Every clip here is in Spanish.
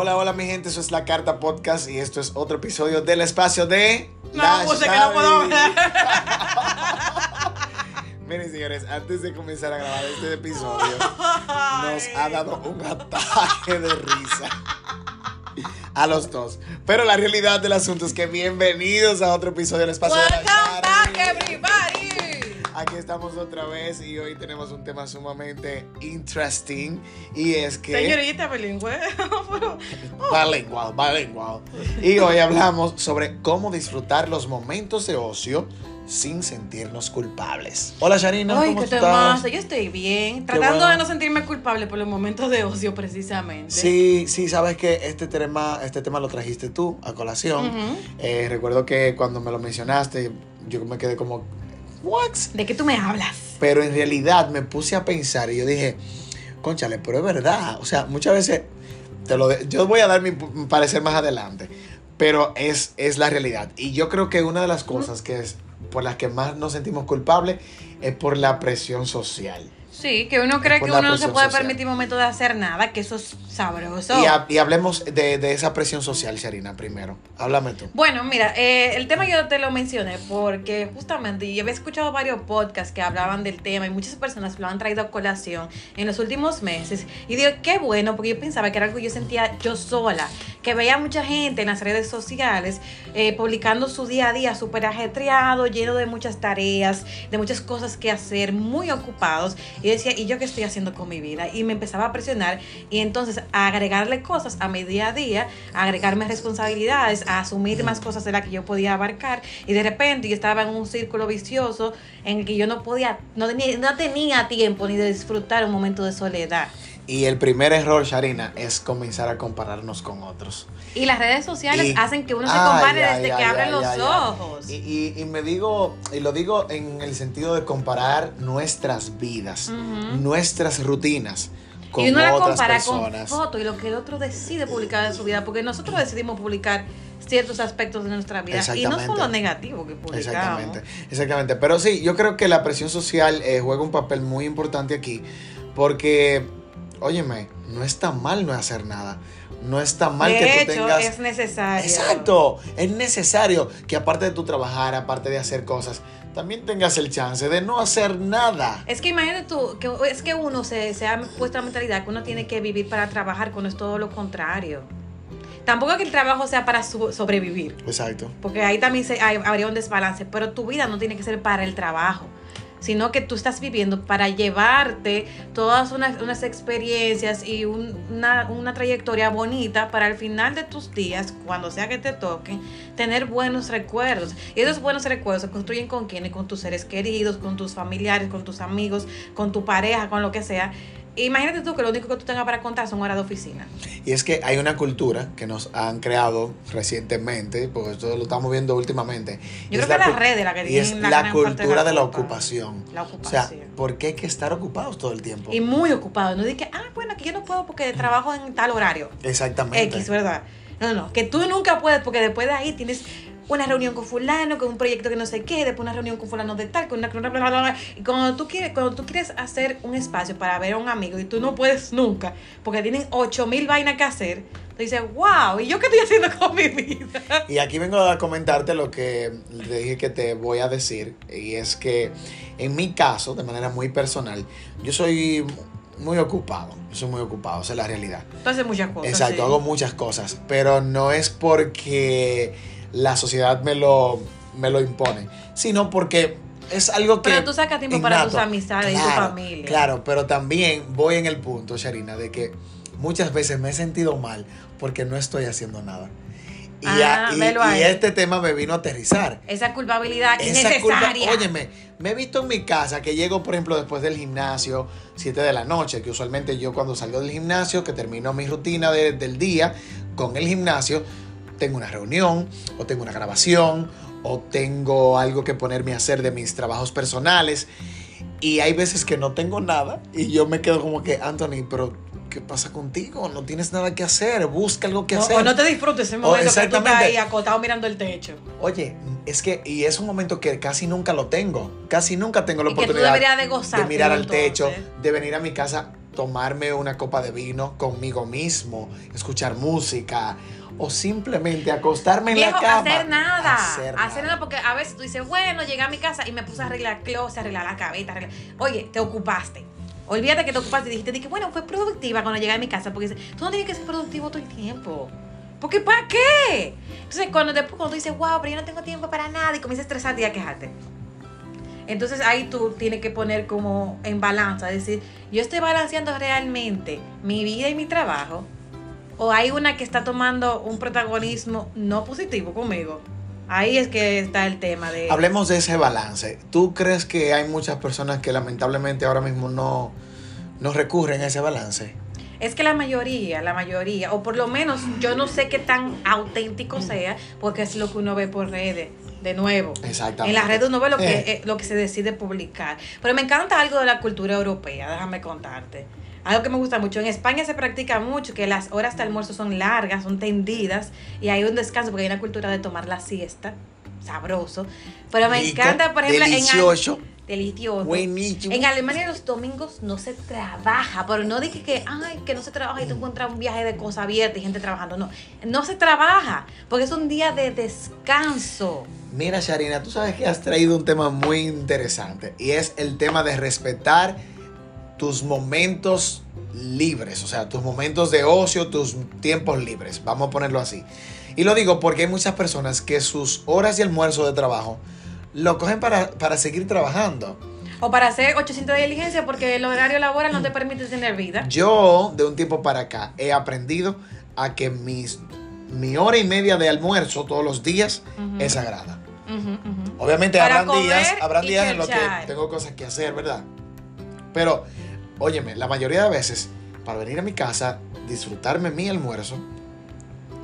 Hola, hola mi gente, eso es La Carta Podcast y esto es otro episodio del espacio de... No, La puse que no puedo. Miren señores, antes de comenzar a grabar este episodio, nos ha dado un ataque de risa. A los dos. Pero la realidad del asunto es que bienvenidos a otro episodio del espacio de La Welcome back, Xavi. everybody. Aquí estamos otra vez y hoy tenemos un tema sumamente interesting y es que... Señorita bilingüe. pero- Bilingual, bilingual. Y hoy hablamos sobre cómo disfrutar los momentos de ocio sin sentirnos culpables. Hola Sharina, Ay, ¿cómo qué estás? Yo estoy bien. Tratando bueno. de no sentirme culpable por los momentos de ocio, precisamente. Sí, sí, sabes que este tema, este tema lo trajiste tú a colación. Eh, recuerdo que cuando me lo mencionaste, yo me quedé como, ¿what? ¿De qué tú me hablas? Pero en realidad me puse a pensar y yo dije, conchale, pero es verdad. O sea, muchas veces, te lo de- yo voy a dar mi parecer más adelante, pero es, es la realidad. Y yo creo que una de las cosas que es por las que más nos sentimos culpables es por la presión social. Sí, que uno cree que uno no se puede social. permitir momento de hacer nada, que eso es sabroso. Y, ha- y hablemos de, de esa presión social, Sharina, primero. Háblame tú. Bueno, mira, eh, el tema yo te lo mencioné porque justamente yo había escuchado varios podcasts que hablaban del tema y muchas personas lo han traído a colación en los últimos meses. Y digo, qué bueno, porque yo pensaba que era algo que yo sentía yo sola, que veía mucha gente en las redes sociales eh, publicando su día a día súper ajetreado, lleno de muchas tareas, de muchas cosas que hacer, muy ocupados. Y decía, ¿y yo qué estoy haciendo con mi vida? Y me empezaba a presionar y entonces a agregarle cosas a mi día a día, a agregarme responsabilidades, a asumir más cosas de las que yo podía abarcar. Y de repente yo estaba en un círculo vicioso en el que yo no podía, no tenía, no tenía tiempo ni de disfrutar un momento de soledad. Y el primer error, Sharina, es comenzar a compararnos con otros. Y las redes sociales Y- hacen que uno se compare ay, desde ay, que abre ay, los ay, ay. ojos. Y, y- y me digo, y lo digo en el sentido de comparar nuestras vidas, Ujú. nuestras rutinas con y uno la compara personas. con fotos y lo que el otro decide publicar de su vida, porque nosotros decidimos publicar ciertos aspectos de nuestra vida y no los negativos que publicamos. Exactamente, exactamente. Pero sí, yo creo que la presión social eh, juega un papel muy importante aquí, porque, óyeme, no está mal no hacer nada. No está mal de que tú hecho, tengas. es necesario. Exacto, es necesario que aparte de tu trabajar, aparte de hacer cosas, también tengas el chance de no hacer nada. Es que imagínate tú, que es que uno se, se ha puesto la mentalidad que uno tiene que vivir para trabajar, cuando es todo lo contrario. Tampoco que el trabajo sea para su- sobrevivir, Exacto. porque ahí también se, hay- habría un desbalance, pero tu vida no tiene que ser para el trabajo, sino que tú estás viviendo para llevarte todas unas, unas experiencias y un- una, una trayectoria bonita para al final de tus días, cuando sea que te toquen, tener buenos recuerdos. Y esos buenos recuerdos se construyen con quiénes, con tus seres queridos, con tus familiares, con tus amigos, con tu pareja, con lo que sea. Imagínate tú que lo único que tú tengas para contar son horas de oficina. Y es que hay una cultura que nos han creado recientemente, porque esto lo estamos viendo últimamente. Yo es creo que cu- las redes la que Y tienen es la la de cultura la de la ocupación. La O sea, ocupación. ¿por qué hay que estar ocupados todo el tiempo? Y muy ocupado. No dije, ah, bueno, que yo no puedo porque trabajo en tal horario. Exactamente. X, ¿verdad? No, no, que tú nunca puedes porque después de ahí tienes una reunión con fulano, con un proyecto que no sé qué, después una reunión con fulano de tal, con una... con una- bla, bla, bla. Y cuando tú, quieres, cuando tú quieres hacer un espacio para ver a un amigo y tú no puedes nunca, porque tienen 8000 vainas que hacer, tú dices, wow, ¿y yo qué estoy haciendo con mi vida? Y aquí vengo a comentarte lo que le dije que te voy a decir. Y es que en mi caso, de manera muy personal, yo soy muy ocupado. Yo soy muy ocupado, esa es la realidad. Tú haces muchas cosas. Exacto, sí. hago muchas cosas. Pero no es porque la sociedad me lo, me lo impone, sino porque es algo que... Pero tú sacas tiempo para tus amistades y tu familia. Claro, pero también voy en el punto, Sharina, de que muchas veces me he sentido mal porque no estoy haciendo nada. Y, Ah, a- y- este tema me vino a aterrizar. Esa culpabilidad Esa culpa, innecesaria. óyeme, me he visto en mi casa que llego, por ejemplo, después del gimnasio, 7 de la noche, que usualmente yo cuando salgo del gimnasio, que termino mi rutina de- del día con el gimnasio, tengo una reunión o tengo una grabación o tengo algo que ponerme a hacer de mis trabajos personales. Y hay veces que no tengo nada y yo me quedo como que, Anthony, pero ¿qué pasa contigo? No tienes nada que hacer, busca algo que hacer. O no te disfrutes ese momento que tú estás ahí acotado mirando el techo. Oye, es que, y es un momento que casi nunca lo tengo. Casi nunca tengo la Y que tú oportunidad de gozar, mirar al techo, de venir a mi casa tomarme una copa de vino conmigo mismo, escuchar música o simplemente acostarme en Viejo, la cama. hacer nada. Hacer Hacer, nada. nada porque a veces tú dices, bueno, llegué a mi casa y me puse a arreglar closet, arreglar la cabeza. arreglar- Oye, te ocupaste. Olvídate que te ocupaste y dijiste, dije, bueno, fue productiva cuando llegué a mi casa. Porque dices, tú no tienes que ser productivo todo el tiempo. Porque ¿para qué? Entonces, cuando después cuando tú dices, wow, pero yo no tengo tiempo para nada y comienzas a estresarte y a quejarte. Entonces ahí tú tienes que poner como en balanza, decir, yo estoy balanceando realmente mi vida y mi trabajo, o hay una que está tomando un protagonismo no positivo conmigo. Ahí es que está el tema de... Hablemos de ese balance. ¿Tú crees que hay muchas personas que lamentablemente ahora mismo no, no recurren a ese balance? Es que la mayoría, la mayoría, o por lo menos yo no sé qué tan auténtico sea, porque es lo que uno ve por redes. De nuevo, Exactamente. en las redes uno ve lo que, Eh. eh, lo que se decide publicar. Pero me encanta algo de la cultura europea, déjame contarte. Algo que me gusta mucho. En España se practica mucho que las horas de almuerzo son largas, son tendidas y hay un descanso porque hay una cultura de tomar la siesta. Sabroso. Pero me Rico, encanta, por ejemplo, delicioso. en. Delicioso. Buenísimo. En Alemania los domingos no se trabaja, pero no dije que, ay, que no se trabaja y tú encuentras un viaje de cosa abierta y gente trabajando. No, no se trabaja, porque es un día de descanso. Mira, Sharina, tú sabes que has traído un tema muy interesante y es el tema de respetar tus momentos libres, o sea, tus momentos de ocio, tus tiempos libres, vamos a ponerlo así. Y lo digo porque hay muchas personas que sus horas de almuerzo de trabajo lo cogen para, para seguir trabajando. O para hacer 800 de diligencia porque el horario laboral no te permite tener vida. Yo, de un tiempo para acá, he aprendido a que mis, mi hora y media de almuerzo todos los días es sagrada. Obviamente Para habrán días, habrán días en los que tengo cosas que hacer, ¿verdad? Pero, óyeme, la mayoría de veces, para venir a mi casa, disfrutarme mi almuerzo,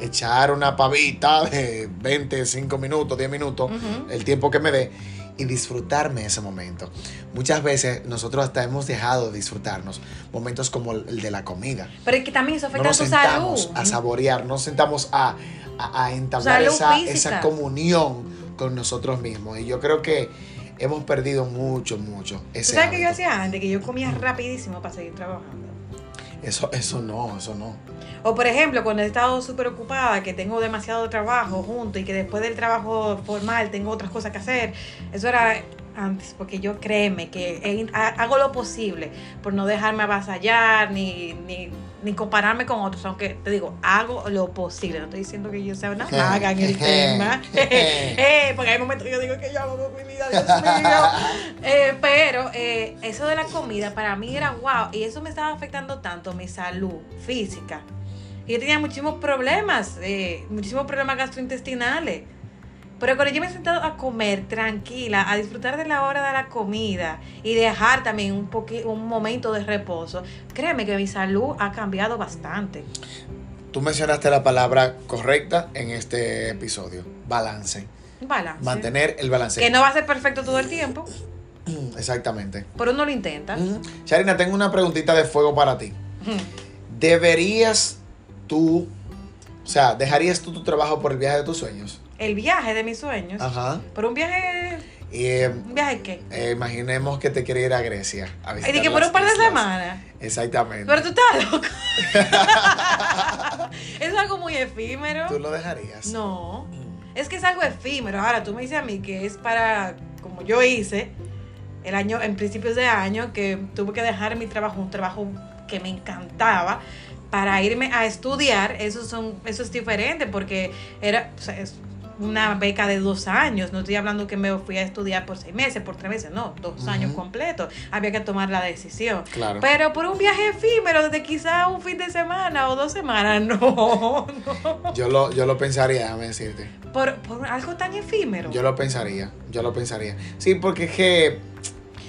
echar una pavita de 25 minutos, 10 minutos, Ujú. el tiempo que me dé, y disfrutarme ese momento. Muchas veces nosotros hasta hemos dejado de disfrutarnos momentos como el de la comida. Pero es que también eso No afecta a nos tu sentamos salud. a saborear, no nos sentamos a, a- a entablar esa, esa comunión con nosotros mismos. Y yo creo que hemos perdido mucho, mucho ¿Tú ese sabes qué yo hacía antes? Que yo comía rapidísimo para seguir trabajando. Eso, eso no, eso no. O por ejemplo, cuando he estado súper ocupada, que tengo demasiado trabajo junto y que después del trabajo formal tengo otras cosas que hacer, eso era antes, porque yo créeme que he- ha- hago lo posible por no dejarme avasallar ni, ni, ni compararme con otros, aunque te digo, hago lo posible, no estoy diciendo que yo sea una maga en el tema, Eh, porque hay momentos que yo digo que yo hago mi vida, Dios mío. Eh, pero eh, eso de la comida para mí era wow. Y eso me estaba afectando tanto mi salud física. Y yo tenía muchísimos problemas, eh, muchísimos problemas gastrointestinales. Pero cuando yo me he sentado a comer tranquila, a disfrutar de la hora de la comida y dejar también un, un momento de reposo, créeme que mi salud ha cambiado bastante. Tú mencionaste la palabra correcta en este episodio, balance. Balance. Mantener el balance. Que no va a ser perfecto todo el tiempo, Exactamente. pero uno lo intenta. Sharina, tengo una preguntita de fuego para ti. ¿Deberías tú, o sea, dejarías tú tu trabajo por el viaje de tus sueños? El viaje de mis sueños. Ajá. Pero un viaje. Y eh, ¿Un viaje qué? eh, imaginemos que te quiere ir a Grecia. A Y visitar de que por un par de islas. semanas. Exactamente. Pero tú estás loco. es algo muy efímero. ¿Tú lo dejarías? No. Es que es algo efímero. Ahora tú me dices a mí que es para, como yo hice, el año, en principios de año, que tuve que dejar mi trabajo, un trabajo que me encantaba, para irme a estudiar. Eso, son, eso es diferente porque era o sea, es una beca de dos años. No estoy hablando que me fui a estudiar por seis meses, por tres meses, no, dos años completos. Había que tomar la decisión. Claro. Pero por un viaje efímero de quizá un fin de semana o dos semanas, no, no. Yo lo, yo lo pensaría, déjame decirte. Por, por algo tan efímero. Yo lo pensaría, yo lo pensaría. Sí, porque es que,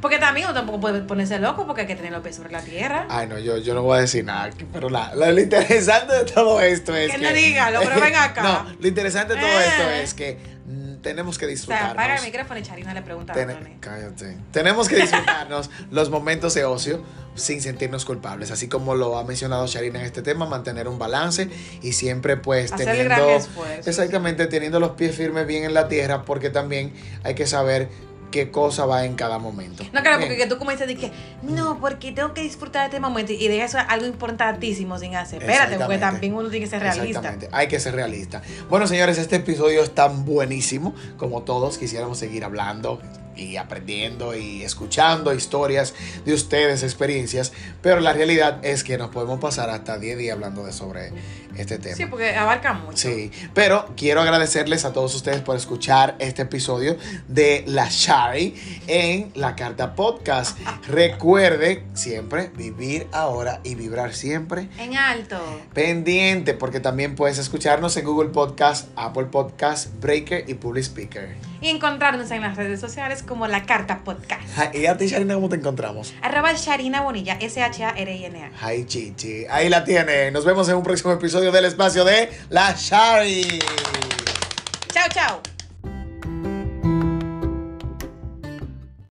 Porque también uno tampoco puede ponerse loco porque hay que tener los pies sobre la tierra. ay no, yo, yo no voy a decir nada, pero la, lo, lo interesante de todo esto es Que que... no dígalo, pero ven acá. No, lo interesante de todo Eh. esto es que mm, tenemos que o sea, apaga el micrófono y Charina le pregunta a Ten- cállate. Tenemos que disfrutarnos los momentos de ocio sin sentirnos culpables, así como lo ha mencionado Sharina en este tema, mantener un balance y siempre pues Hacer el teniendo gran esfuerzo. exactamente teniendo los pies firmes bien en la tierra, porque también hay que saber qué cosa va en cada momento. No, claro, porque que tú comienzas de que, no, porque tengo que disfrutar de este momento y de eso es algo importantísimo sin hacer. Espérate, porque también uno tiene que ser realista. Exactamente, hay que ser realista. Bueno, señores, este episodio es tan buenísimo como todos quisiéramos seguir hablando y aprendiendo y escuchando historias de ustedes, experiencias, pero la realidad es que nos podemos pasar hasta 10 días hablando de sobre este tema. Sí, porque abarca mucho. Sí, pero quiero agradecerles a todos ustedes por escuchar este episodio de La Shari en La Carta Podcast. Recuerde siempre vivir ahora y vibrar siempre En alto. pendiente, porque también puedes escucharnos en Google Podcast, Apple Podcast, Breaker y Public Speaker. Y encontrarnos en las redes sociales como La Carta Podcast. ¿Y a ti, Sharina, cómo te encontramos? Arroba Sharina Bonilla, S-H-A-R-I-N-A. Hi, Chichi. Ahí la tiene. Nos vemos en un próximo episodio del espacio de La Shari. Chao, chao.